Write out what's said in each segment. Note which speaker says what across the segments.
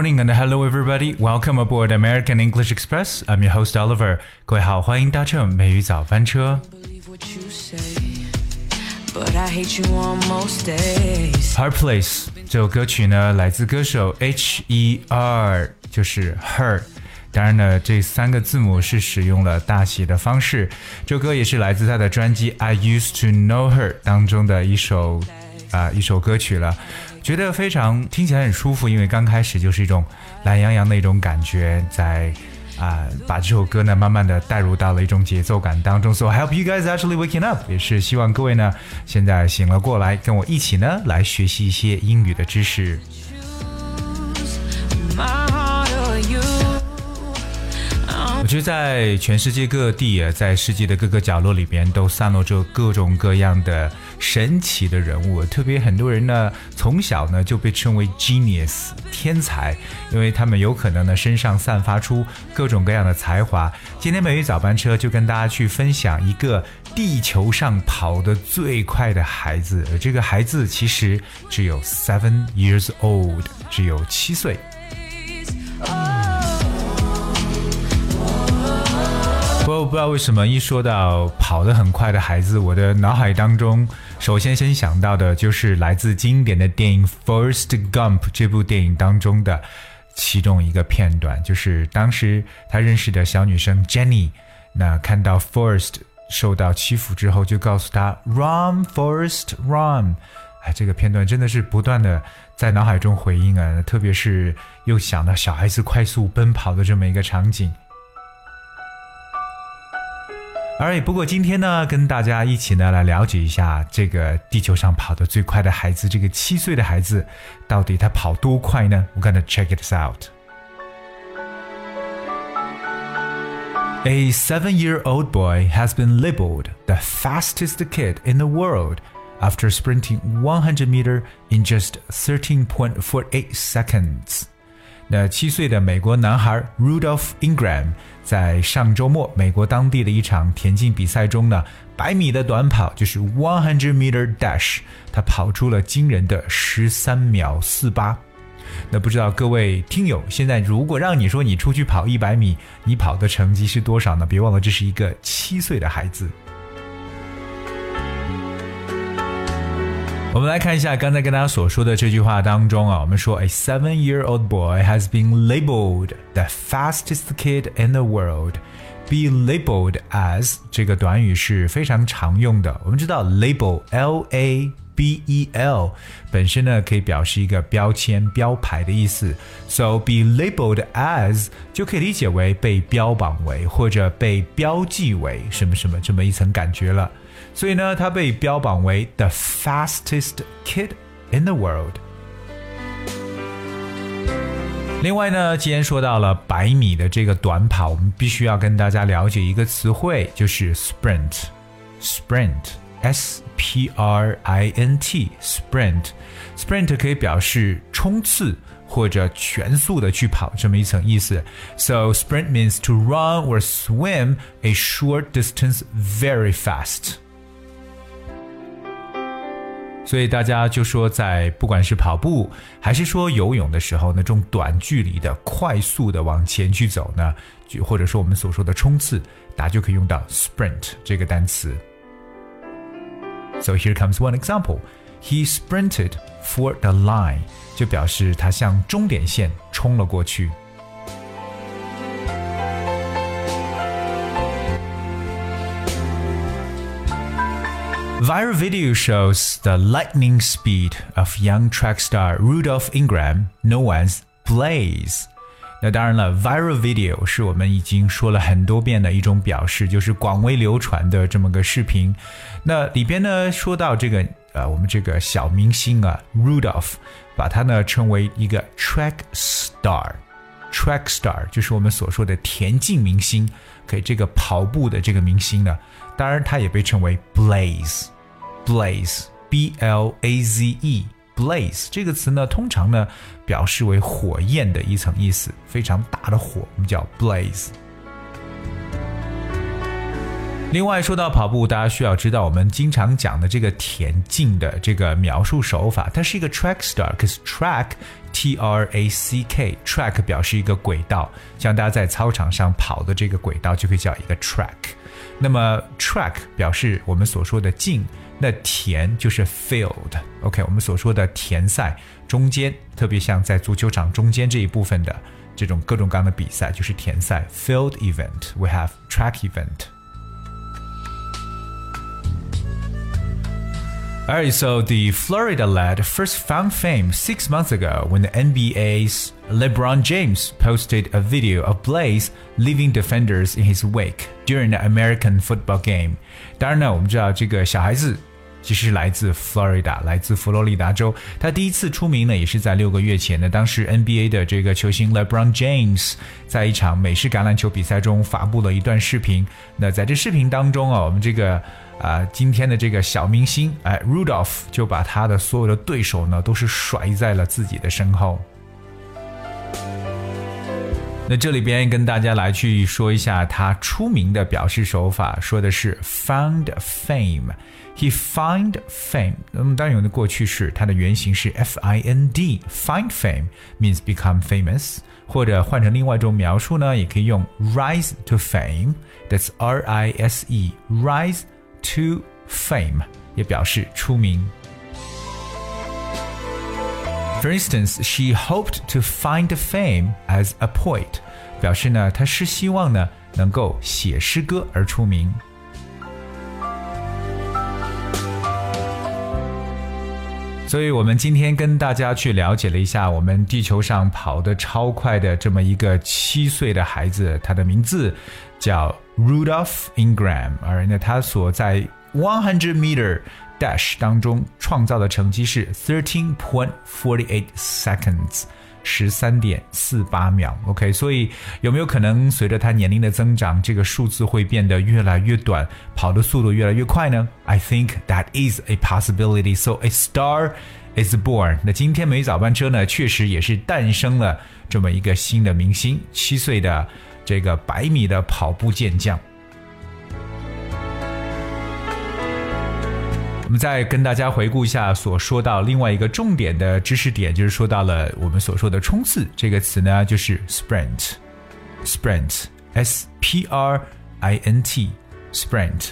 Speaker 1: morning and hello everybody. Welcome aboard American English Express. I'm your host Oliver. 各位好，欢迎搭乘美语早班车。
Speaker 2: believe what you say, but I hate you on most days.
Speaker 1: Hard Place 这首歌曲呢，来自歌手 H E R，就是 Her。当然呢，这三个字母是使用了大写的方式。这首歌也是来自他的专辑《I Used to Know Her》当中的一首啊、一首歌曲了。 觉得非常听起来很舒服，因为刚开始就是一种懒洋洋的一种感觉，在啊、把这首歌呢慢慢的带入到了一种节奏感当中。So I hope you guys actually waking up，也是希望各位呢现在醒了过来，跟我一起呢来学习一些英语的知识。我觉得在全世界各地，在世界的各个角落里边，都散落着各种各样的神奇的人物。特别很多人呢，从小呢就被称为 genius 天才，因为他们有可能呢身上散发出各种各样的才华。今天美语早班车就跟大家去分享一个地球上跑得最快的孩子，这个孩子其实只有 seven years old，只有七岁。不过不知道为什么一说到跑得很快的孩子，我的脑海当中首先先想到的就是来自经典的电影《First Gump》这部电影当中的其中一个片段，就是当时他认识的小女生 Jenny，那看到 Forrest 受到欺负之后，就告诉他 “Run, Forrest, run”。哎，这个片段真的是不断的在脑海中回应啊，特别是又想到小孩子快速奔跑的这么一个场景。而不过今天呢，跟大家一起呢来了解一下这个地球上跑得最快的孩子，这个七岁的孩子，到底他跑多快呢？We're gonna check it out. A seven-year-old boy has been labeled the fastest kid in the world after sprinting 100 meter in just 13.48 seconds. 那七岁的美国男孩 Rudolph Ingram 在上周末美国当地的一场田径比赛中呢，百米的短跑就是 one hundred meter dash，他跑出了惊人的十三秒四八。那不知道各位听友，现在如果让你说你出去跑一百米，你跑的成绩是多少呢？别忘了，这是一个七岁的孩子。我们来看一下刚才跟大家所说的这句话当中啊，我们说 A seven-year-old boy has been labeled the fastest kid in the world. Be labeled as 这个短语是非常常用的。我们知道 label L A B E L 本身呢可以表示一个标签、标牌的意思，so be labeled as 就可以理解为被标榜为或者被标记为什么什么这么一层感觉了。所以呢，他被标榜为 the fastest kid in the world。另外呢，既然说到了百米的这个短跑，我们必须要跟大家了解一个词汇，就是 sprint。sprint，s p r i n t，sprint。sprint 可以表示冲刺或者全速的去跑这么一层意思。So sprint means to run or swim a short distance very fast. 所以大家就说，在不管是跑步还是说游泳的时候，那种短距离的、快速的往前去走呢，就或者说我们所说的冲刺，大家就可以用到 sprint 这个单词。So here comes one example. He sprinted for the line，就表示他向终点线冲了过去。Viral video shows the lightning speed of young track star Rudolph Ingram, known as Blaze. 那当然了，viral video 是我们已经说了很多遍的一种表示，就是广为流传的这么个视频。那里边呢说到这个呃，我们这个小明星啊，Rudolph，把他呢称为一个 track star。track star 就是我们所说的田径明星， 给这个跑步的这个明星呢，当然他也被称为 blaze，blaze，b l a z e，blaze 这个词呢，通常呢表示为火焰的一层意思，非常大的火，我们叫 blaze。另外，说到跑步，大家需要知道我们经常讲的这个田径的这个描述手法，它是一个 track star。可是 track T R A C K track 表示一个轨道，像大家在操场上跑的这个轨道就可以叫一个 track。那么 track 表示我们所说的径，那田就是 field。OK，我们所说的田赛中间，特别像在足球场中间这一部分的这种各种各样的比赛，就是田赛 field event。We have track event。Alright, so the Florida lad first found fame six months ago when the NBA's LeBron James posted a video of Blaze leaving defenders in his wake during an American football game. 当然呢，我们知道这个小孩子其实来自 Florida，来自佛罗里达州。他第一次出名呢，也是在六个月前呢。当时 NBA 的这个球星 LeBron James 在一场美式橄榄球比赛中发布了一段视频。那在这视频当中啊，我们这个。 啊，今天的这个小明星，哎，Rudolph 就把他的所有的对手呢，都是甩在了自己的身后。那这里边跟大家来去说一下他出名的表示手法，说的是 found fame。He find fame。那么当然用的过去式，它的原型是 f i n d。Find fame means become famous。或者换成另外一种描述呢，也可以用 rise to fame。That's r i s e，rise。Rise。to fame，也表示出名。For instance, she hoped to find fame as a poet，表示呢，她是希望呢能够写诗歌而出名。 所以，我们今天跟大家去了解了一下我们地球上跑得超快的这么一个七岁的孩子，他的名字叫 Rudolph Ingram，而那他所在 one hundred meter dash 当中创造的成绩是 thirteen point forty eight seconds。十三点四八秒，OK，所以有没有可能随着他年龄的增长，这个数字会变得越来越短，跑的速度越来越快呢？I think that is a possibility. So a star is born. 那今天美早班车呢，确实也是诞生了这么一个新的明星，七岁的这个百米的跑步健将。我们再跟大家回顾一下所说到另外一个重点的知识点，就是说到了我们所说的冲刺这个词呢，就是 sprint，sprint，s p r i n t，sprint。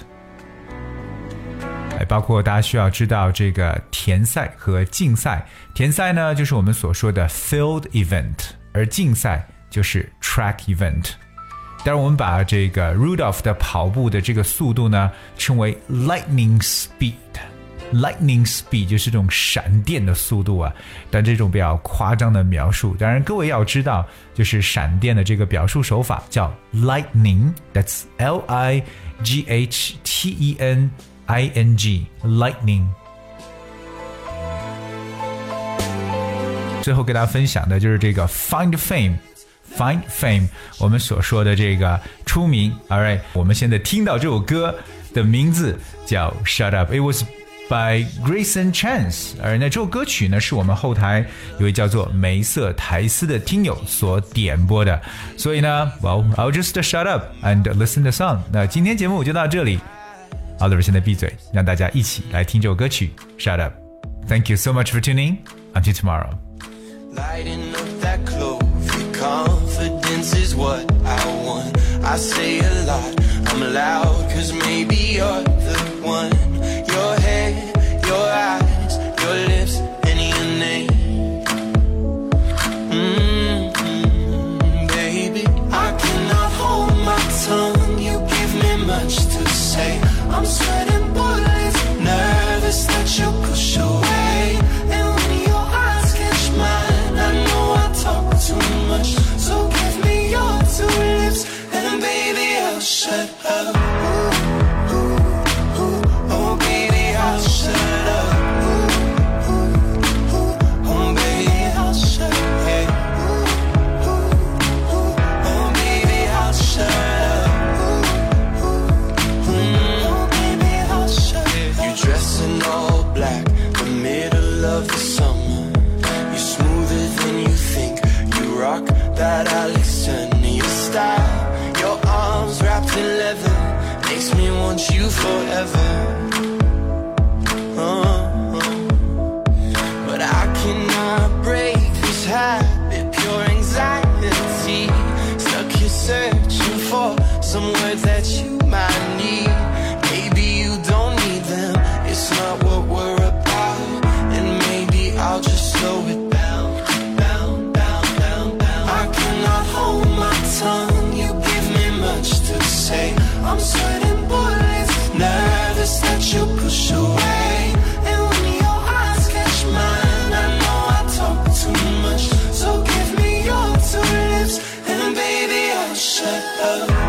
Speaker 1: 哎，包括大家需要知道这个田赛和竞赛，田赛呢就是我们所说的 field event，而竞赛就是 track event。当然，我们把这个 Rudolph 的跑步的这个速度呢称为 lightning speed。Lightning speed 就是这种闪电的速度啊，但这种比较夸张的描述。当然，各位要知道，就是闪电的这个表述手法叫 lightning，that's L I G H T E N I N G，lightning。最后给大家分享的就是这个 find fame，find fame，我们所说的这个出名。All right，我们现在听到这首歌的名字叫 Shut Up，it was。 by Grayson Chance，而那这首歌曲呢，是我们后台有位叫做梅瑟台斯的听友所点播的，所以呢，Well I'll just shut up and listen the song。那今天节目就到这里，Oliver 现在闭嘴，让大家一起来听这首歌曲 Shut Up。Thank you so much for tuning. Until tomorrow. Lighting up that clove, confidence is what I want. I say a lot, I'm loud, cause maybe you're the one.
Speaker 3: want you forever. Uh, but I cannot break this habit, pure anxiety. Stuck here searching for some words that you might need. Maybe you don't need them, it's not what we're about. And maybe I'll just slow it Oh.